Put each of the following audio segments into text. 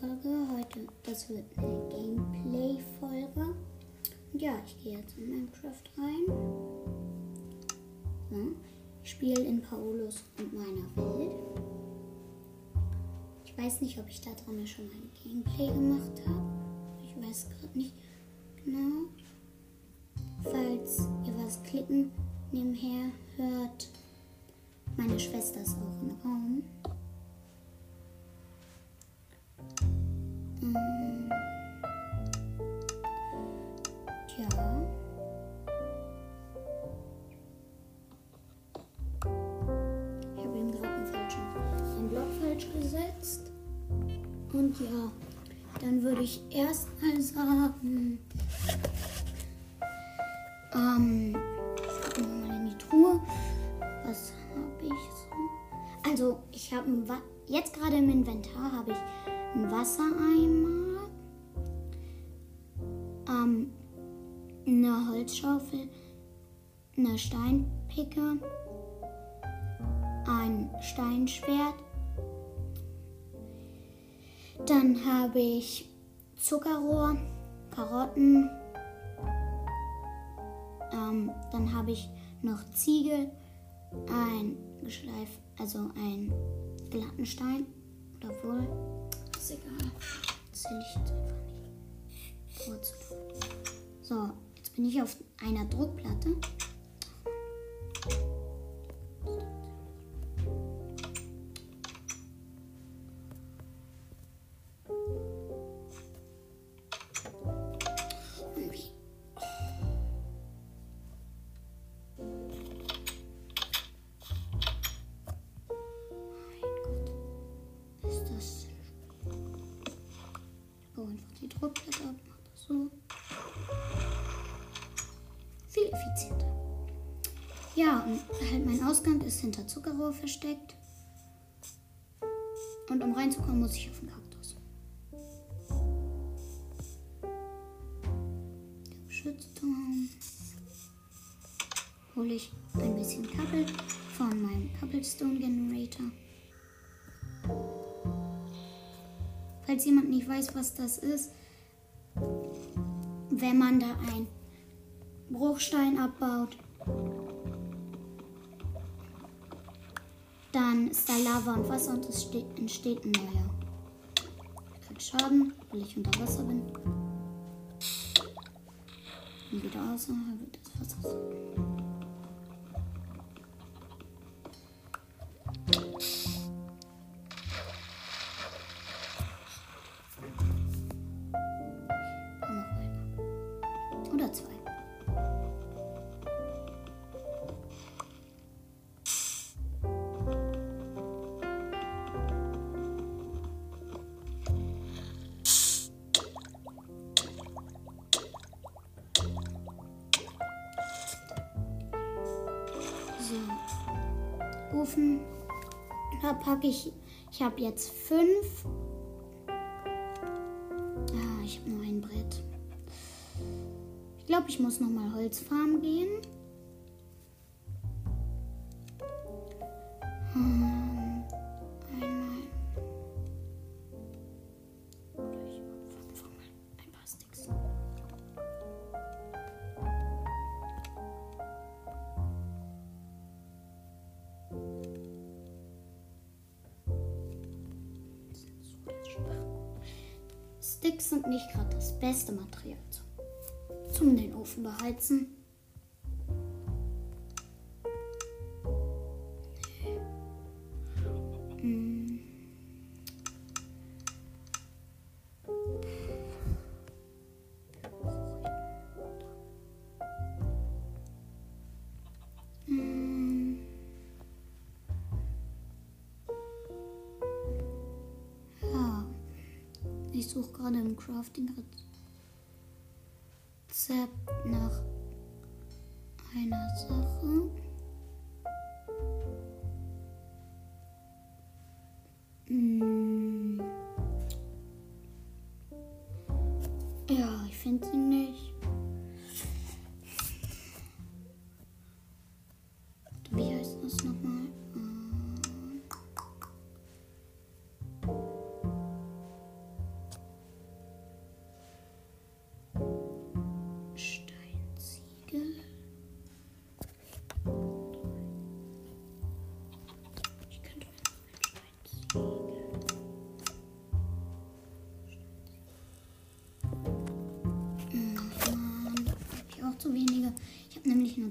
Folge. Heute, das wird eine Gameplay-Folge. Ja, ich gehe jetzt in Minecraft rein. So. Ich spiele in Paulus und meiner Welt. Ich weiß nicht, ob ich da drin schon ein Gameplay gemacht habe. Ich weiß gerade nicht genau. Falls ihr was klicken nebenher hört, meine Schwester ist auch im Raum. Und ja, dann würde ich erstmal sagen, ähm, gucken wir mal in die Truhe. Was habe ich so? Also, ich habe jetzt gerade im Inventar habe ich einen Wassereimer, ähm, eine Holzschaufel, eine Steinpicke, ein Steinschwert. Dann habe ich Zuckerrohr, Karotten. Ähm, dann habe ich noch Ziegel, ein Geschleif, also ein glatten Stein. Oder wohl, ist egal. Zähle ich jetzt einfach nicht. Kurz. So, jetzt bin ich auf einer Druckplatte. Effizienter. Ja, und halt mein Ausgang ist hinter Zuckerrohr versteckt. Und um reinzukommen, muss ich auf den Kaktus. Der Geschützturm. Hole ich ein bisschen Kabel von meinem Cobblestone Generator. Falls jemand nicht weiß, was das ist, wenn man da einen Bruchstein abbaut, dann ist da Lava und Wasser und es steht, entsteht ein neuer. Ich krieg Schaden, weil ich unter Wasser bin. Und wieder außerhalb des Wassers. Packe ich. Ich habe jetzt fünf. Ah, ich habe nur ein Brett. Ich glaube, ich muss noch mal Holzfarm gehen. Hm, beste Material zum, den Ofen beheizen. Hm. Hm. Ja, ich suche gerade im Crafting-Rezept nach einer Sache.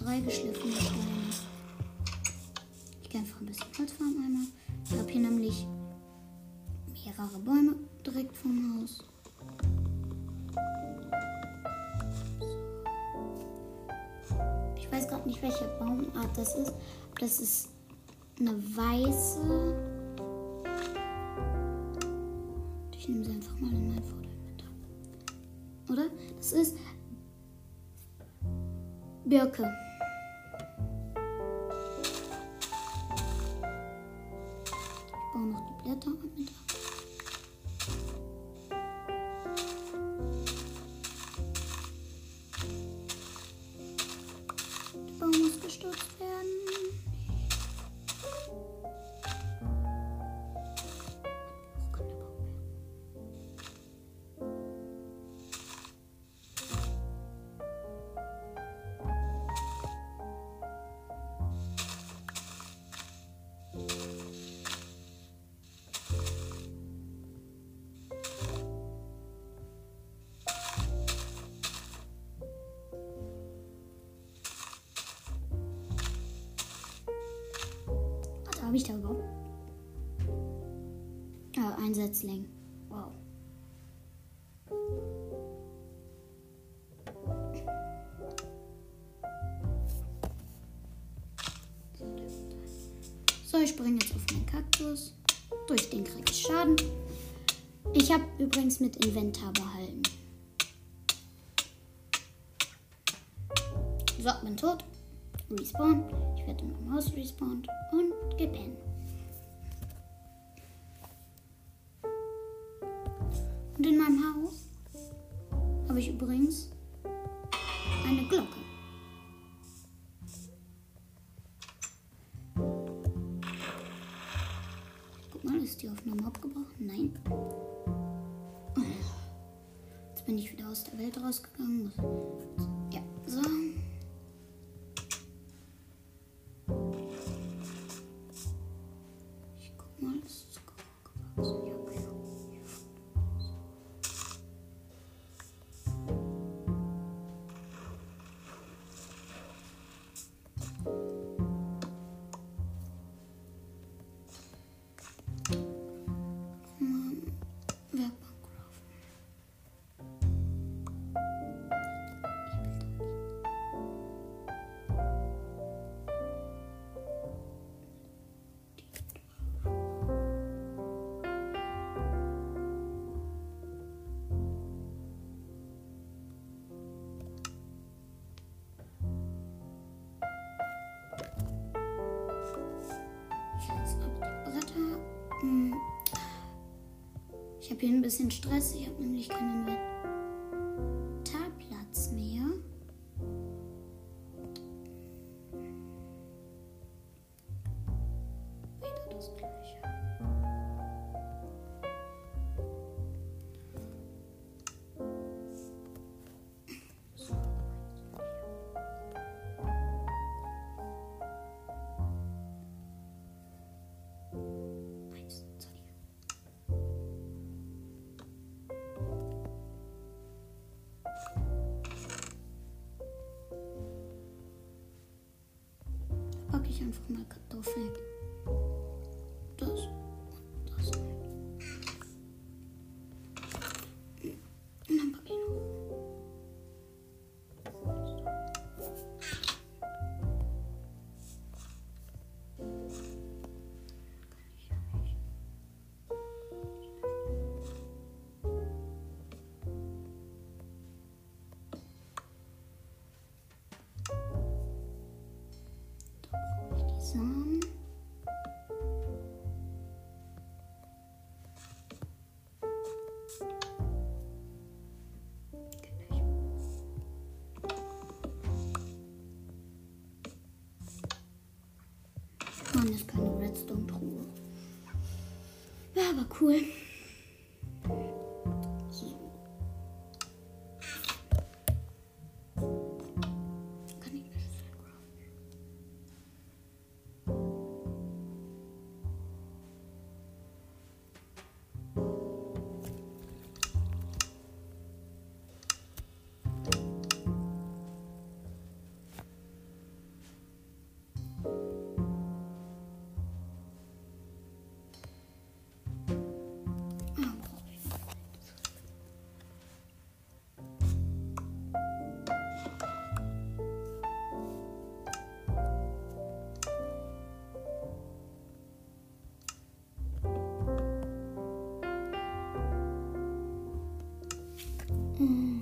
Zwei geschliffene Steine. Ich gehe einfach ein bisschen Holz farmen einmal. Ich habe hier nämlich mehrere Bäume direkt vom Haus. Ich weiß gerade nicht, welche Baumart das ist. Das ist eine weiße. Ich nehme sie einfach mal in mein Fotoinventar. Oder? Das ist Birke. Habe ich da überhaupt? Ah, ein Setzling. Wow. So, ich springe jetzt auf meinen Kaktus. Durch den kriege ich Schaden. Ich habe übrigens mit Inventar behalten. So, bin tot. Respawn. Ich werde in meinem Haus respawned und gepennt. Und in meinem Haus habe ich übrigens eine Glocke. Guck mal, ist die Aufnahme abgebrochen? Nein. Jetzt bin ich wieder aus der Welt rausgegangen. Ich habe hier ein bisschen Stress. Ich habe nämlich keinen Inventarplatz mehr. Wieder das gleiche. Ich einfach mal Kartoffeln. Ist keine Redstone-Truhe. Wäre aber cool. Mm.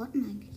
What?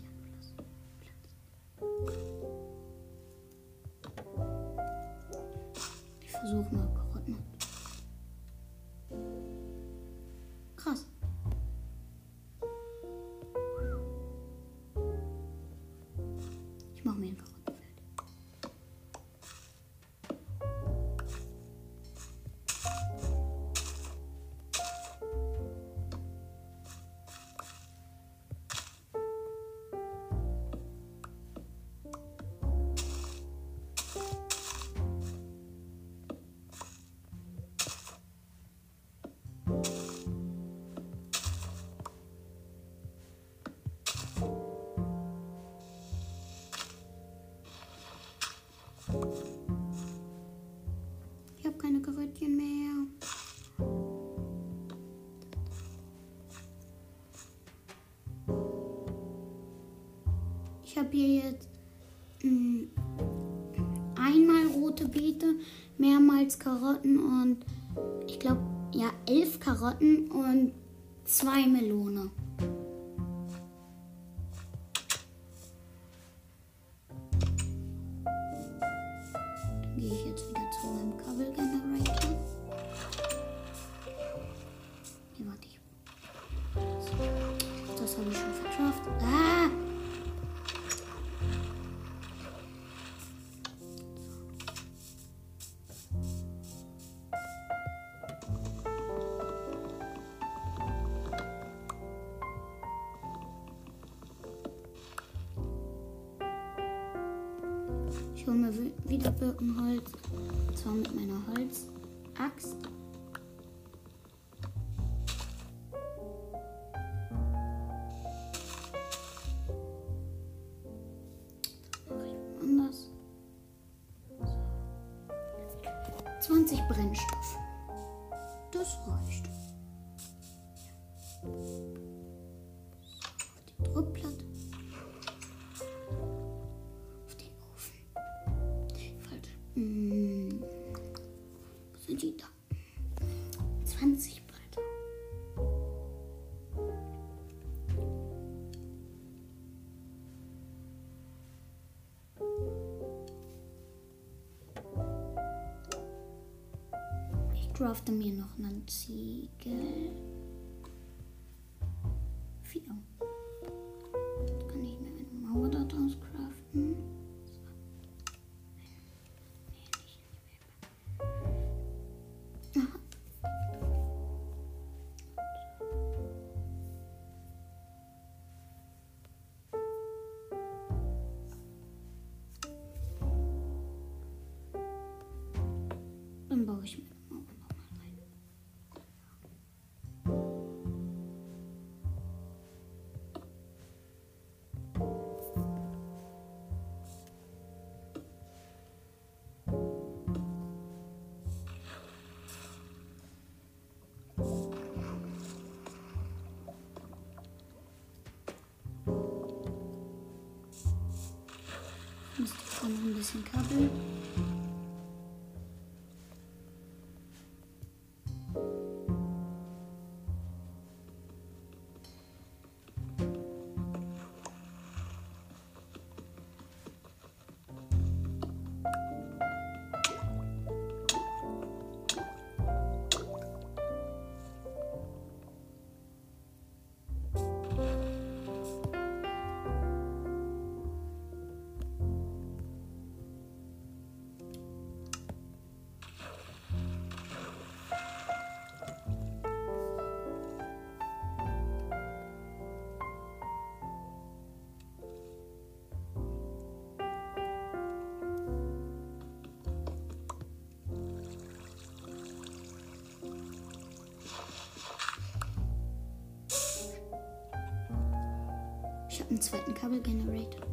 Ich habe hier jetzt mh, einmal rote Beete, mehrmals Karotten und ich glaube, ja, elf Karotten und zwei Melone. 20 Brennstoff. crafte mir noch einen Ziegel. noch ein bisschen Kabel. Einen zweiten Kabelgenerator.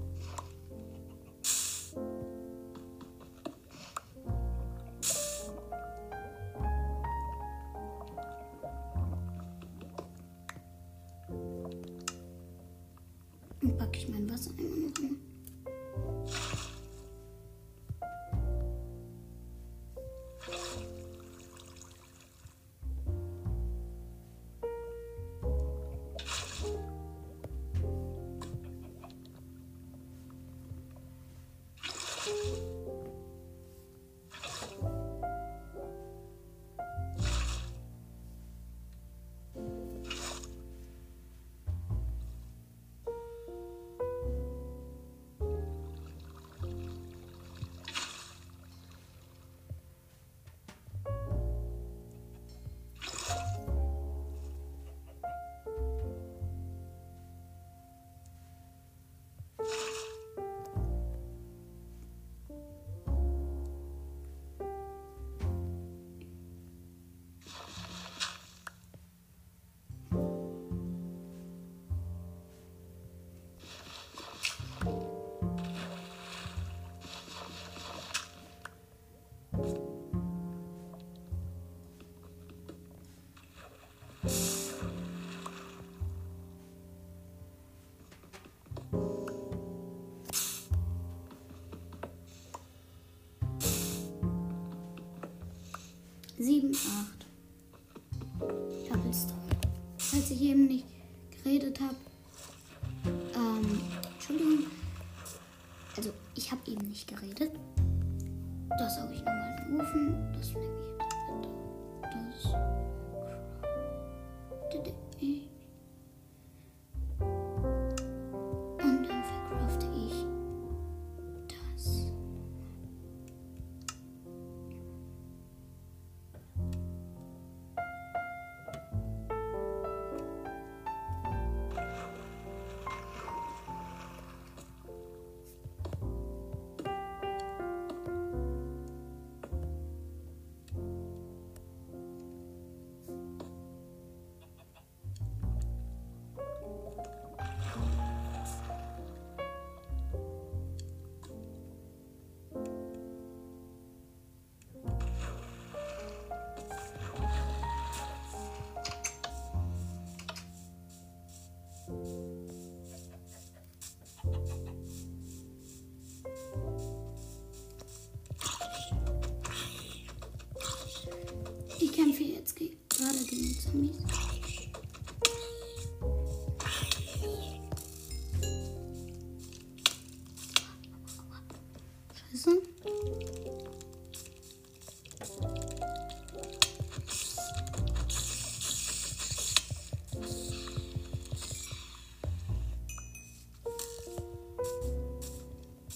7, 8. Ich habe Cobblestone. Falls ich eben nicht geredet habe. Ähm, Entschuldigung. Also, ich habe eben nicht geredet. Das habe ich nochmal gerufen. Das nehme ich jetzt bitte. Das.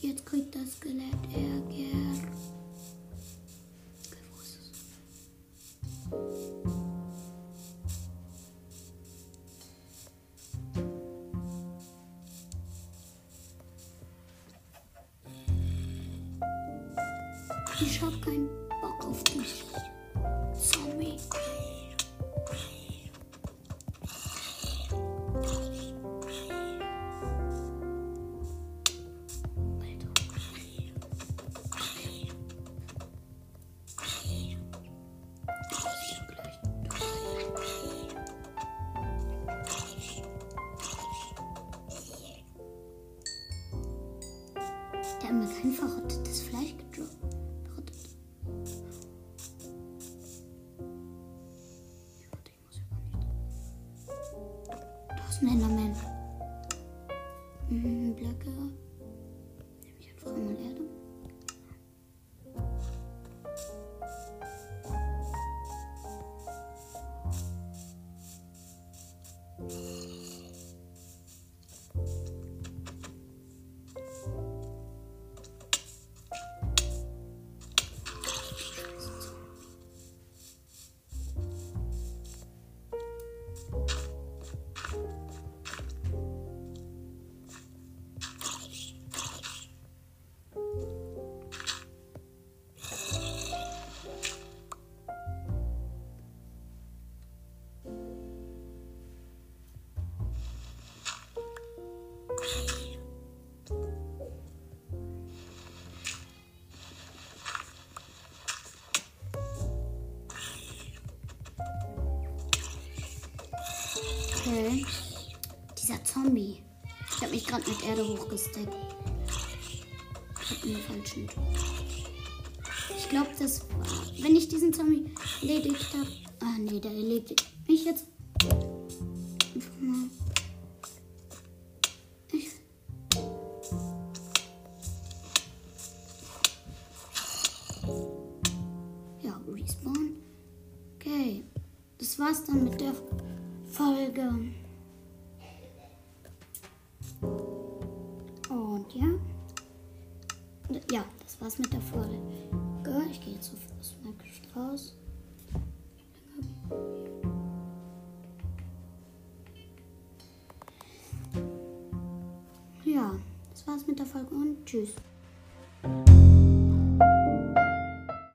Jetzt kriegt das Skelett Ärger. Wo? Ich hab keinen Bock auf dich. Mir kein verrottetes Zombie. Ich habe mich gerade mit Erde hochgesteckt. Ich habe den falschen. Ich glaube, das war. Wenn ich diesen Zombie erledigt habe. Ah, nee, der erledigt mich jetzt. Ja, respawn. Okay. Das war's dann mit der Folge. Ja,